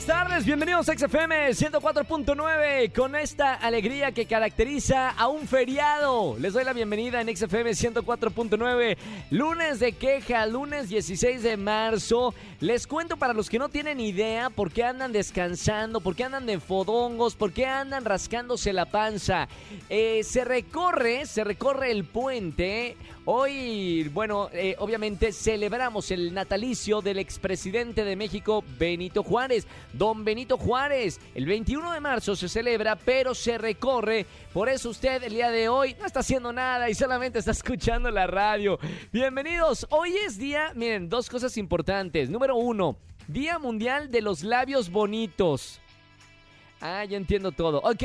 Buenas tardes, bienvenidos a XFM 104.9 con esta alegría que caracteriza a un feriado. Les doy la bienvenida en XFM 104.9, lunes de queja, lunes 16 de marzo. Les cuento para los que no tienen idea por qué andan descansando, por qué andan de fodongos, por qué andan rascándose la panza. Eh, se recorre, se recorre el puente. Hoy, bueno, eh, obviamente celebramos el natalicio del expresidente de México, Benito Juárez. Don Benito Juárez. El 21 de marzo se celebra, pero se recorre. Por eso usted el día de hoy no está haciendo nada y solamente está escuchando la radio. Bienvenidos. Hoy es día, miren, dos cosas importantes. Número uno, Día Mundial de los Labios Bonitos. Ah, ya entiendo todo. Ok.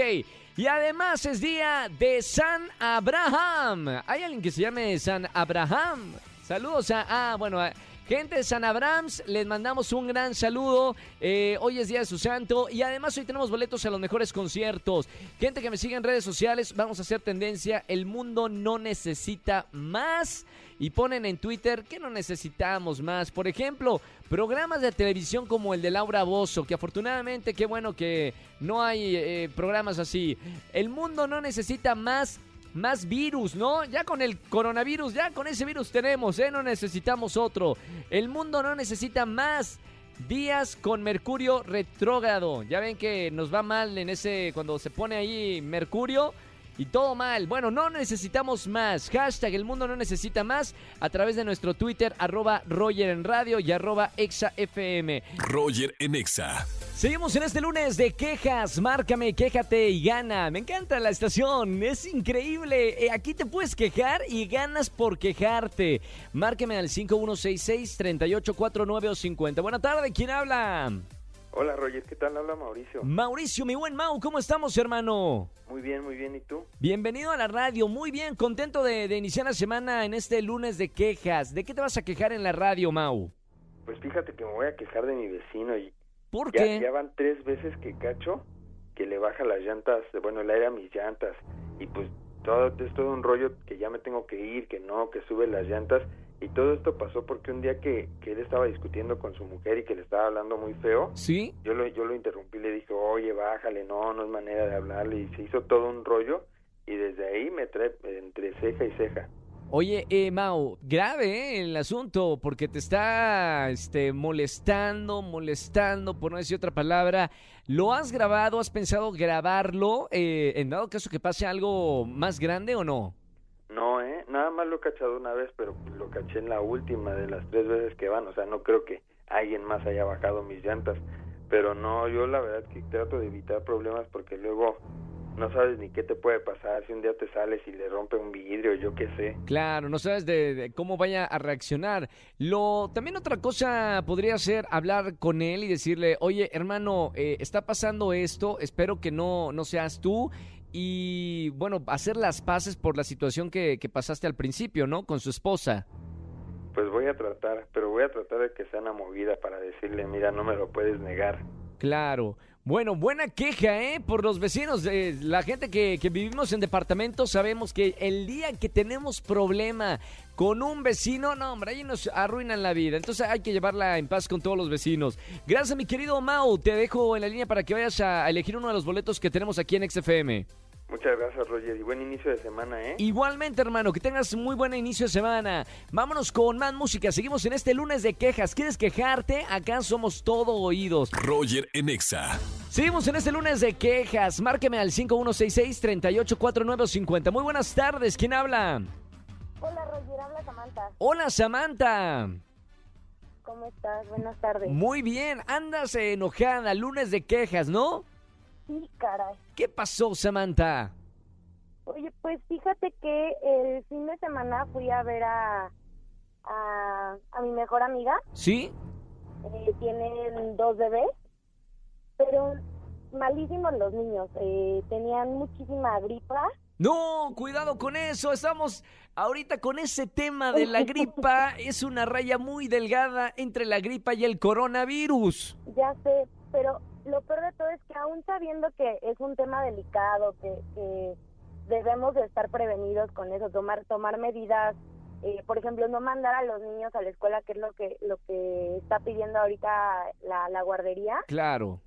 Y además es día de San Abraham. ¿Hay alguien que se llame San Abraham? Saludos a... Ah, bueno... Gente de San Abrams, les mandamos un gran saludo. Eh, hoy es día de su santo y además hoy tenemos boletos a los mejores conciertos. Gente que me sigue en redes sociales, vamos a hacer tendencia. El mundo no necesita más. Y ponen en Twitter que no necesitamos más. Por ejemplo, programas de televisión como el de Laura Bozo, que afortunadamente, qué bueno que no hay eh, programas así. El mundo no necesita más más virus, ¿no? Ya con el coronavirus, ya con ese virus tenemos, ¿eh? No necesitamos otro. El mundo no necesita más días con Mercurio retrógrado. Ya ven que nos va mal en ese, cuando se pone ahí Mercurio y todo mal. Bueno, no necesitamos más. Hashtag el mundo no necesita más a través de nuestro Twitter, arroba Roger en radio y arroba ExaFM. Roger en Exa. Seguimos en este lunes de quejas. Márcame, quéjate y gana. Me encanta la estación, es increíble. Eh, aquí te puedes quejar y ganas por quejarte. Márcame al 5166-3849 o 50. Buena tarde, ¿quién habla? Hola Roger, ¿qué tal? Habla Mauricio. Mauricio, mi buen Mau, ¿cómo estamos, hermano? Muy bien, muy bien, ¿y tú? Bienvenido a la radio, muy bien, contento de, de iniciar la semana en este lunes de quejas. ¿De qué te vas a quejar en la radio, Mau? Pues fíjate que me voy a quejar de mi vecino y ¿Por ya, van tres veces que cacho que le baja las llantas, bueno, el aire a mis llantas y pues todo es todo un rollo que ya me tengo que ir, que no, que sube las llantas y todo esto pasó porque un día que, que él estaba discutiendo con su mujer y que le estaba hablando muy feo, ¿Sí? yo lo, yo lo interrumpí le dije, oye, bájale, no, no es manera de hablarle y se hizo todo un rollo y desde ahí me trae entre ceja y ceja. Oye, eh, Mau, grave eh, el asunto, porque te está este, molestando, molestando, por no decir otra palabra. ¿Lo has grabado? ¿Has pensado grabarlo? Eh, en dado caso que pase algo más grande o no? No, ¿eh? Nada más lo he cachado una vez, pero lo caché en la última de las tres veces que van. O sea, no creo que alguien más haya bajado mis llantas. Pero no, yo la verdad que trato de evitar problemas porque luego no sabes ni qué te puede pasar si un día te sales y le rompe un vidrio, yo qué sé. Claro, no sabes de, de cómo vaya a reaccionar. Lo también otra cosa podría ser hablar con él y decirle, oye, hermano, eh, está pasando esto, espero que no, no seas tú. Y bueno, hacer las paces por la situación que, que pasaste al principio, ¿no? Con su esposa. Pues voy a tratar, pero voy a tratar de que sea una movida para decirle, mira, no me lo puedes negar. Claro. Bueno, buena queja, ¿eh? Por los vecinos. Eh, la gente que, que vivimos en departamentos sabemos que el día que tenemos problema con un vecino, no, hombre, ahí nos arruinan la vida. Entonces hay que llevarla en paz con todos los vecinos. Gracias, mi querido Mau. Te dejo en la línea para que vayas a elegir uno de los boletos que tenemos aquí en XFM. Muchas gracias, Roger, y buen inicio de semana, ¿eh? Igualmente, hermano, que tengas muy buen inicio de semana. Vámonos con más música. Seguimos en este lunes de quejas. ¿Quieres quejarte? Acá somos todo oídos. Roger en Exa. Seguimos en este lunes de quejas. Márqueme al 5166-384950. Muy buenas tardes. ¿Quién habla? Hola Roger, habla Samantha. Hola, Samantha. ¿Cómo estás? Buenas tardes. Muy bien. Andas enojada. Lunes de quejas, ¿no? Sí, caray. ¿Qué pasó, Samantha? Oye, pues fíjate que el fin de semana fui a ver a, a, a mi mejor amiga. ¿Sí? Eh, tienen dos bebés, pero malísimos los niños. Eh, tenían muchísima gripa No, cuidado con eso. Estamos ahorita con ese tema de la gripa. Es una raya muy delgada entre la gripa y el coronavirus. Ya sé, pero lo peor de todo es que aún sabiendo que es un tema delicado, que, que debemos de estar prevenidos con eso, tomar tomar medidas, eh, por ejemplo, no mandar a los niños a la escuela, que es lo que lo que está pidiendo ahorita la, la guardería. Claro.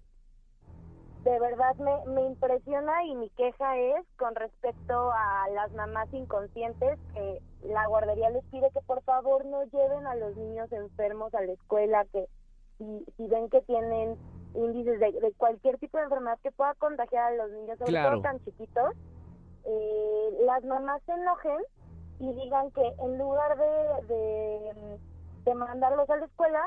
De verdad me, me impresiona y mi queja es con respecto a las mamás inconscientes que la guardería les pide que por favor no lleven a los niños enfermos a la escuela, que si, si ven que tienen índices de, de cualquier tipo de enfermedad que pueda contagiar a los niños, sobre Claro. todo tan chiquitos, eh, las mamás se enojen y digan que en lugar de, de, de mandarlos a la escuela,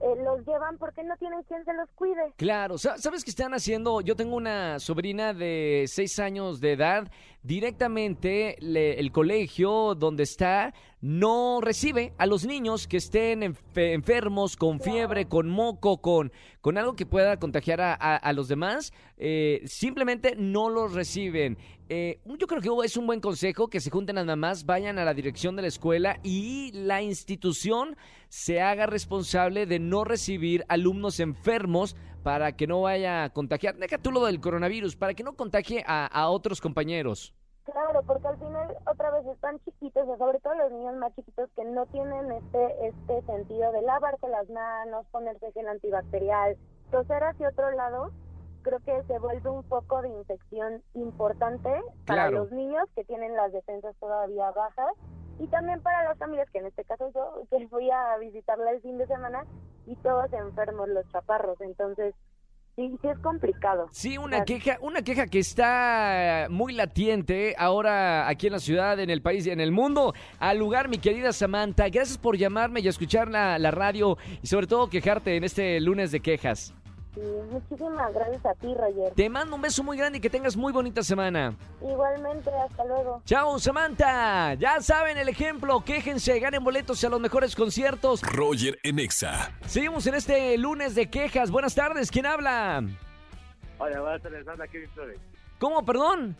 eh, los llevan porque no tienen quien se los cuide. Claro, Sa- ¿sabes qué están haciendo? Yo tengo una sobrina de seis años de edad. Directamente le- el colegio donde está no recibe a los niños que estén enfe- enfermos, con fiebre, con moco, con, con algo que pueda contagiar a, a- a los demás. Eh, simplemente no los reciben. Eh, yo creo que es un buen consejo que se junten las mamás, vayan a la dirección de la escuela y la institución se haga responsable de no recibir alumnos enfermos para que no vaya a contagiar. Deja tú lo del coronavirus, para que no contagie a, otros compañeros. Claro, porque al final otra vez están chiquitos, sobre todo los niños más chiquitos que no tienen este este sentido de lavarse las manos, ponerse gel antibacterial, toser hacia otro lado, creo que se vuelve un foco de infección importante para Claro. los niños que tienen las defensas todavía bajas y también para las familias, que en este caso yo que fui a visitarla el fin de semana y todos enfermos, los chaparros, entonces sí, sí es complicado. Sí, una Claro. queja, una queja que está muy latente ahora aquí en la ciudad, en el país y en el mundo. Al lugar, mi querida Samantha, gracias por llamarme y escuchar la, la radio y sobre todo quejarte en este lunes de quejas. Y muchísimas gracias a ti, Roger. Te mando un beso muy grande y que tengas muy bonita semana. Igualmente, hasta luego. Chao, Samantha. Ya saben el ejemplo. Quéjense, ganen boletos a los mejores conciertos. Roger en Exa. Seguimos en este lunes de quejas. Buenas tardes. ¿Quién habla? Hola, buenas tardes, habla Kevin Flores. ¿Cómo, perdón?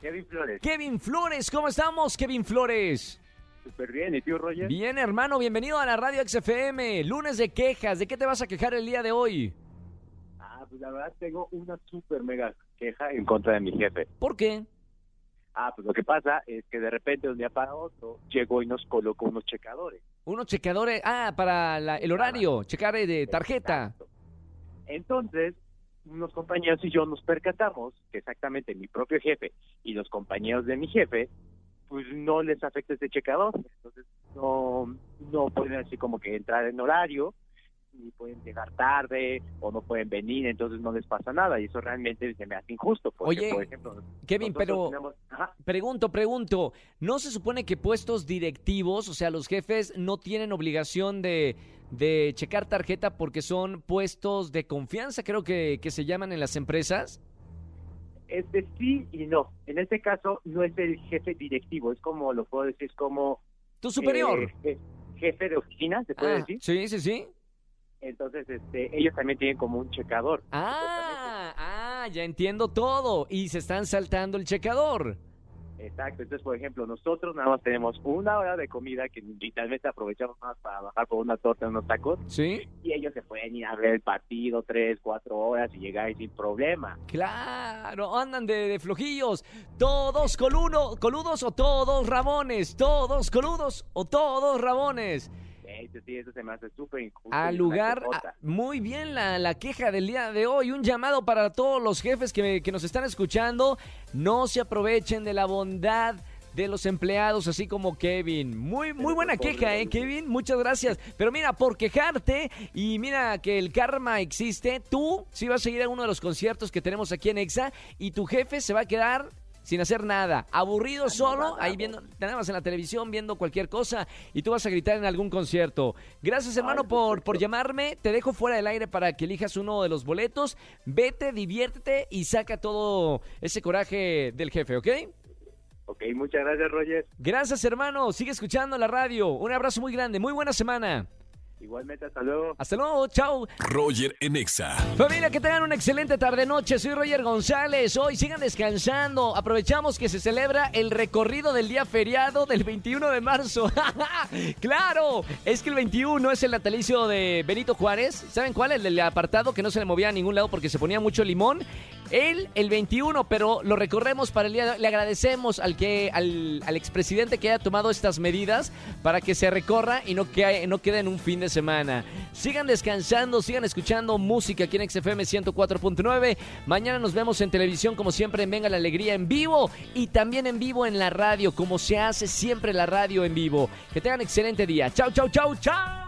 Kevin Flores, Kevin Flores. ¿Cómo estamos, Kevin Flores? súper bien. ¿Y tú, Roger? Bien, hermano. Bienvenido a la radio XFM. Lunes de quejas. ¿De qué te vas a quejar el día de hoy? Pues la verdad tengo una súper mega queja en contra de mi jefe. ¿Por qué? Ah, pues lo que pasa es que de repente de un día para otro llegó y nos colocó unos checadores. Unos checadores. Ah, para la- el horario. Checar eh, de tarjeta. Exacto. Entonces, unos compañeros y yo nos percatamos que exactamente mi propio jefe y los compañeros de mi jefe, pues no les afecta este checador. Entonces, no, no pueden así como que entrar en horario, ni pueden llegar tarde o no pueden venir, entonces no les pasa nada. Y eso realmente se me hace injusto. Porque, Oye, por ejemplo, Kevin, pero... tenemos-. Pregunto, pregunto, ¿no se supone que puestos directivos, o sea, los jefes no tienen obligación de, de checar tarjeta porque son puestos de confianza, creo que, que se llaman en las empresas? Este sí y no. En este caso no es el jefe directivo, es como lo puedo decir, es como Tu superior. eh, je- jefe de oficina, se puede Ah, decir. sí, sí, sí. Entonces, este, ellos también tienen como un checador. Ah, ah, ya entiendo todo. Y se están saltando el checador. Exacto. Entonces, por ejemplo, nosotros nada más tenemos una hora de comida que literalmente aprovechamos más para bajar por una torta unos tacos ¿Sí? y ellos se pueden ir a ver el partido tres, cuatro horas y llegar ahí sin problema. Claro, andan de, de flojillos. Todos coluno, coludos o todos rabones. Todos coludos o todos rabones. Sí, eso se me hace súper injusto. Al lugar, muy bien la, la queja del día de hoy. Un llamado para todos los jefes que, que nos están escuchando. No se aprovechen de la bondad de los empleados, así como Kevin. Muy, muy buena queja, ¿eh, Kevin? Muchas gracias. Pero mira, por quejarte y mira que el karma existe, tú sí vas a seguir a uno de los conciertos que tenemos aquí en EXA y tu jefe se va a quedar sin hacer nada, aburrido solo, ahí viendo, nada más en la televisión, viendo cualquier cosa, y tú vas a gritar en algún concierto. Gracias, hermano, por, por llamarme. Te dejo fuera del aire para que elijas uno de los boletos. Vete, diviértete y saca todo ese coraje del jefe, ¿ok? Ok, muchas gracias, Roger. Gracias, hermano. Sigue escuchando la radio. Un abrazo muy grande. Muy buena semana. Igualmente, hasta luego. Hasta luego, chao. Roger en Exa. Familia, que tengan una excelente tarde-noche. Soy Roger González. Hoy sigan descansando. Aprovechamos que se celebra el recorrido del día feriado del 21 de marzo. ¡Claro! Es que el 21 es el natalicio de Benito Juárez. ¿Saben cuál? El del apartado que no se le movía a ningún lado porque se ponía mucho limón. Él, el 21, pero lo recorremos para el día de hoy. Le agradecemos al, que, al, al expresidente que haya tomado estas medidas para que se recorra y no, que, no quede en un fin de semana. Sigan descansando, sigan escuchando música aquí en XFM 104.9. Mañana nos vemos en televisión, como siempre, en Venga la Alegría en vivo y también en vivo en la radio, como se hace siempre la radio en vivo. Que tengan excelente día. Chau, chau, chau, chau.